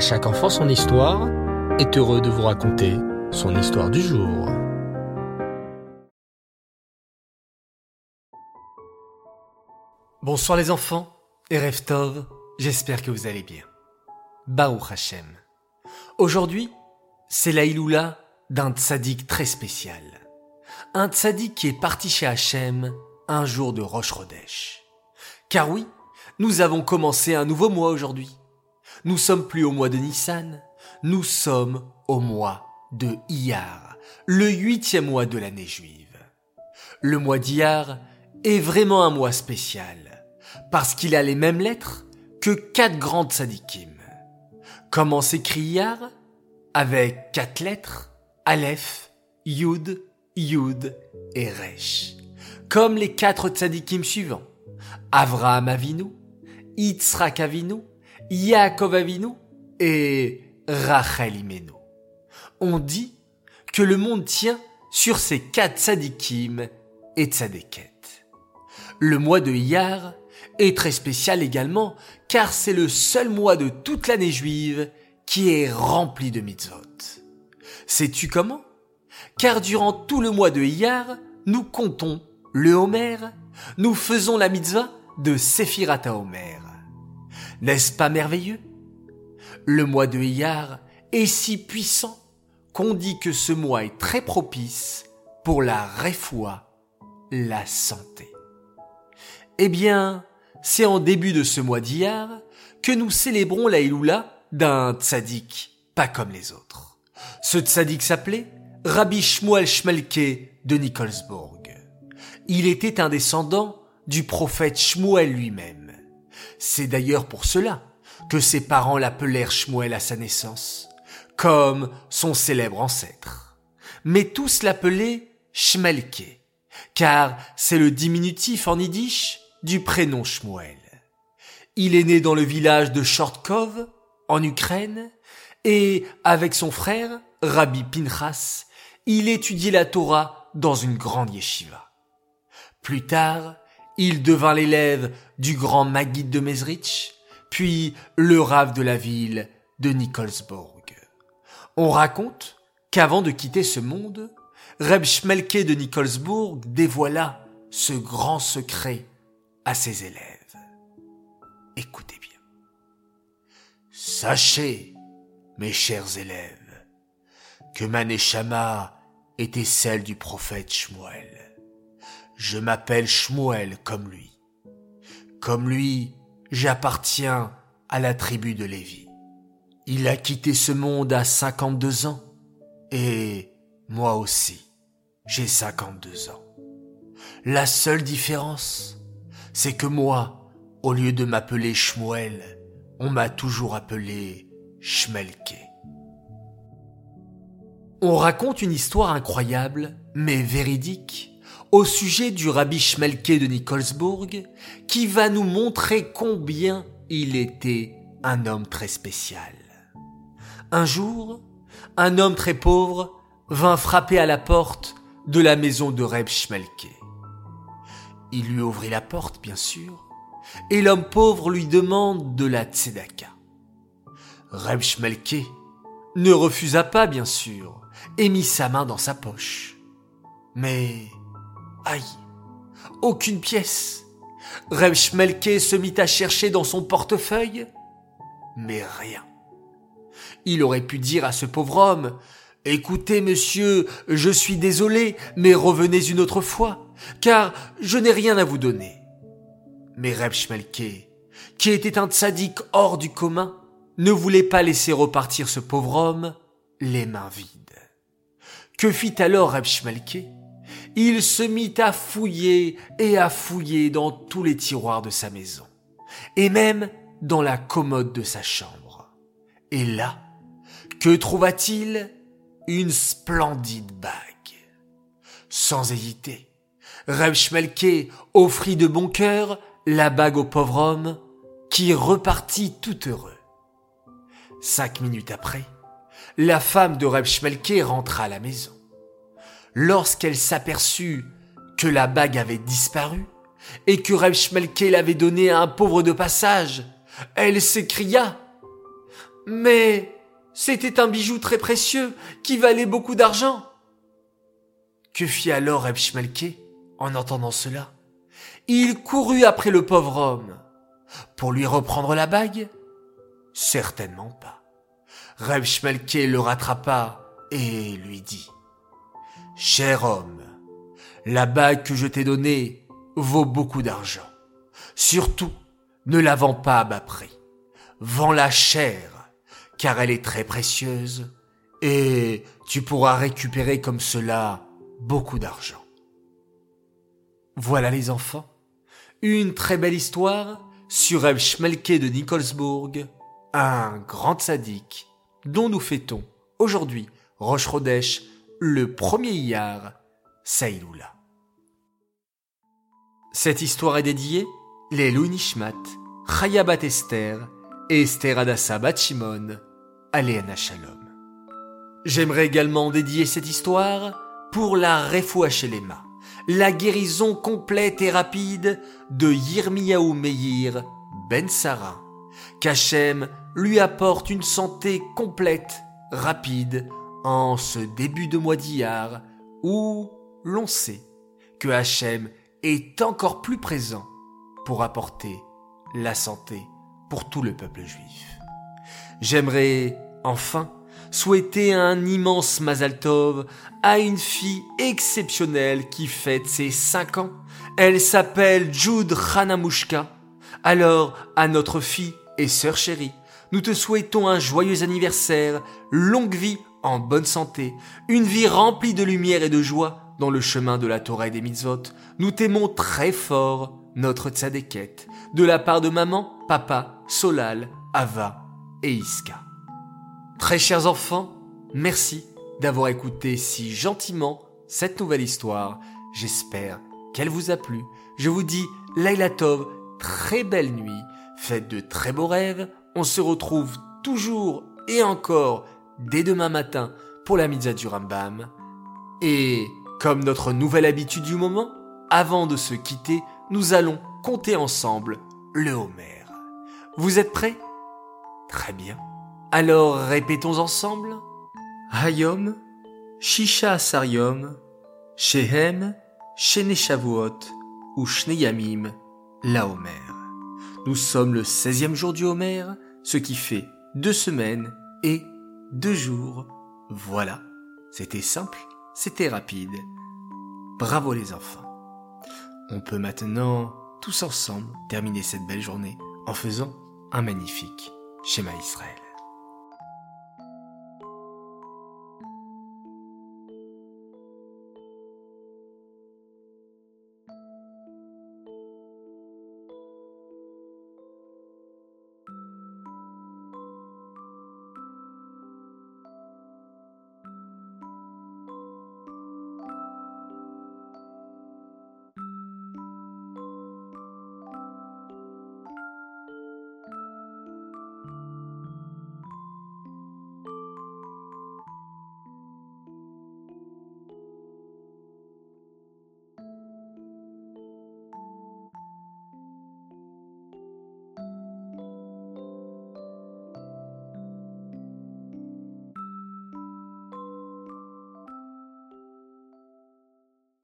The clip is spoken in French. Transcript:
Chaque enfant son histoire est heureux de vous raconter son histoire du jour. Bonsoir les enfants et Reftov, j'espère que vous allez bien. Baruch Hashem. Aujourd'hui, c'est la Iloula d'un tzaddik très spécial. Un tzaddik qui est parti chez Hachem un jour de Chodesh. Car oui, nous avons commencé un nouveau mois aujourd'hui. Nous sommes plus au mois de Nissan, nous sommes au mois de Iyar, le huitième mois de l'année juive. Le mois d'Iyar est vraiment un mois spécial, parce qu'il a les mêmes lettres que quatre grandes tzadikim. Comment s'écrit Iyar? Avec quatre lettres, Aleph, Yud, Yud et Resh. Comme les quatre tzadikim suivants. Avraham Avinu, Yitzhak Avinu, Yaakov Avinu et Rachel Imenu. On dit que le monde tient sur ces quatre tzadikim et tzadeket. Le mois de Iyar est très spécial également car c'est le seul mois de toute l'année juive qui est rempli de mitzvot. Sais-tu comment? Car durant tout le mois de Iyar, nous comptons le Homer, nous faisons la mitzvah de Sephirat Homer. N'est-ce pas merveilleux? Le mois de Iyar est si puissant qu'on dit que ce mois est très propice pour la réfoua, la santé. Eh bien, c'est en début de ce mois d'Iyar que nous célébrons la Iloula d'un tzaddik pas comme les autres. Ce tzaddik s'appelait Rabbi Shmuel Shmelke de Nikolsburg. Il était un descendant du prophète Shmuel lui-même. C'est d'ailleurs pour cela que ses parents l'appelèrent Shmuel à sa naissance, comme son célèbre ancêtre. Mais tous l'appelaient Shmelke, car c'est le diminutif en yiddish du prénom Shmuel. Il est né dans le village de Shortkov, en Ukraine, et avec son frère, Rabbi Pinchas, il étudiait la Torah dans une grande yeshiva. Plus tard, il devint l'élève du grand Maguide de Mezrich, puis le rave de la ville de Nikolsburg. On raconte qu'avant de quitter ce monde, Reb Schmelke de Nikolsburg dévoila ce grand secret à ses élèves. Écoutez bien. Sachez, mes chers élèves, que ma était celle du prophète Shmuel. Je m'appelle Shmuel comme lui. Comme lui, j'appartiens à la tribu de Lévi. Il a quitté ce monde à 52 ans et moi aussi, j'ai 52 ans. La seule différence, c'est que moi, au lieu de m'appeler Shmuel, on m'a toujours appelé Shmelke. On raconte une histoire incroyable, mais véridique, au sujet du rabbi Schmelke de Nikolsburg, qui va nous montrer combien il était un homme très spécial. Un jour, un homme très pauvre vint frapper à la porte de la maison de Reb Schmelke. Il lui ouvrit la porte, bien sûr, et l'homme pauvre lui demande de la tzedaka. Reb Schmelke ne refusa pas, bien sûr, et mit sa main dans sa poche. Mais Aïe, aucune pièce. Reb Schmelke se mit à chercher dans son portefeuille, mais rien. Il aurait pu dire à ce pauvre homme, Écoutez, monsieur, je suis désolé, mais revenez une autre fois, car je n'ai rien à vous donner. Mais Reb Schmelke, qui était un tzaddik hors du commun, ne voulait pas laisser repartir ce pauvre homme les mains vides. Que fit alors Reb Schmelke il se mit à fouiller et à fouiller dans tous les tiroirs de sa maison, et même dans la commode de sa chambre. Et là, que trouva-t-il? Une splendide bague. Sans hésiter, Reb Schmelke offrit de bon cœur la bague au pauvre homme, qui repartit tout heureux. Cinq minutes après, la femme de Reb Schmelke rentra à la maison lorsqu'elle s'aperçut que la bague avait disparu et que Reb Schmelke l'avait donnée à un pauvre de passage, elle s'écria Mais c'était un bijou très précieux qui valait beaucoup d'argent. Que fit alors Reb en entendant cela? Il courut après le pauvre homme. Pour lui reprendre la bague? Certainement pas. Reb le rattrapa et lui dit Cher homme, la bague que je t'ai donnée vaut beaucoup d'argent. Surtout, ne la vends pas à bas prix. Vends-la chère, car elle est très précieuse, et tu pourras récupérer comme cela beaucoup d'argent. Voilà les enfants, une très belle histoire sur Reb Schmelke de Nikolsburg, un grand sadique dont nous fêtons aujourd'hui Roche Rodèche, le premier Iyar, Saïloula. Cette histoire est dédiée les Nishmat, Chaya Bat Esther et Esther Adassa Bat Shimon, Shalom. J'aimerais également dédier cette histoire pour la Refouachelema, la guérison complète et rapide de Yirmiyahu Meir Ben Sarah, qu'Hachem lui apporte une santé complète, rapide, en ce début de mois d'Iyar, où l'on sait que Hachem est encore plus présent pour apporter la santé pour tout le peuple juif. J'aimerais enfin souhaiter un immense Mazal Tov à une fille exceptionnelle qui fête ses 5 ans. Elle s'appelle Jude Hanamushka. Alors, à notre fille et sœur chérie, nous te souhaitons un joyeux anniversaire, longue vie en bonne santé, une vie remplie de lumière et de joie dans le chemin de la Torah et des mitzvot. Nous t'aimons très fort, notre tzadékette, de la part de maman, papa, Solal, Ava et Iska. Très chers enfants, merci d'avoir écouté si gentiment cette nouvelle histoire. J'espère qu'elle vous a plu. Je vous dis Laila Tov, très belle nuit, faites de très beaux rêves. On se retrouve toujours et encore dès demain matin pour la mitzvah du Rambam. Et comme notre nouvelle habitude du moment, avant de se quitter, nous allons compter ensemble le Homer. Vous êtes prêts? Très bien. Alors répétons ensemble. Hayom, Shisha Asariom, Shehem, Shene Shavuot, ou la Homer. Nous sommes le 16e jour du Homer, ce qui fait deux semaines et deux jours. Voilà. C'était simple, c'était rapide. Bravo les enfants. On peut maintenant, tous ensemble, terminer cette belle journée en faisant un magnifique schéma Israël.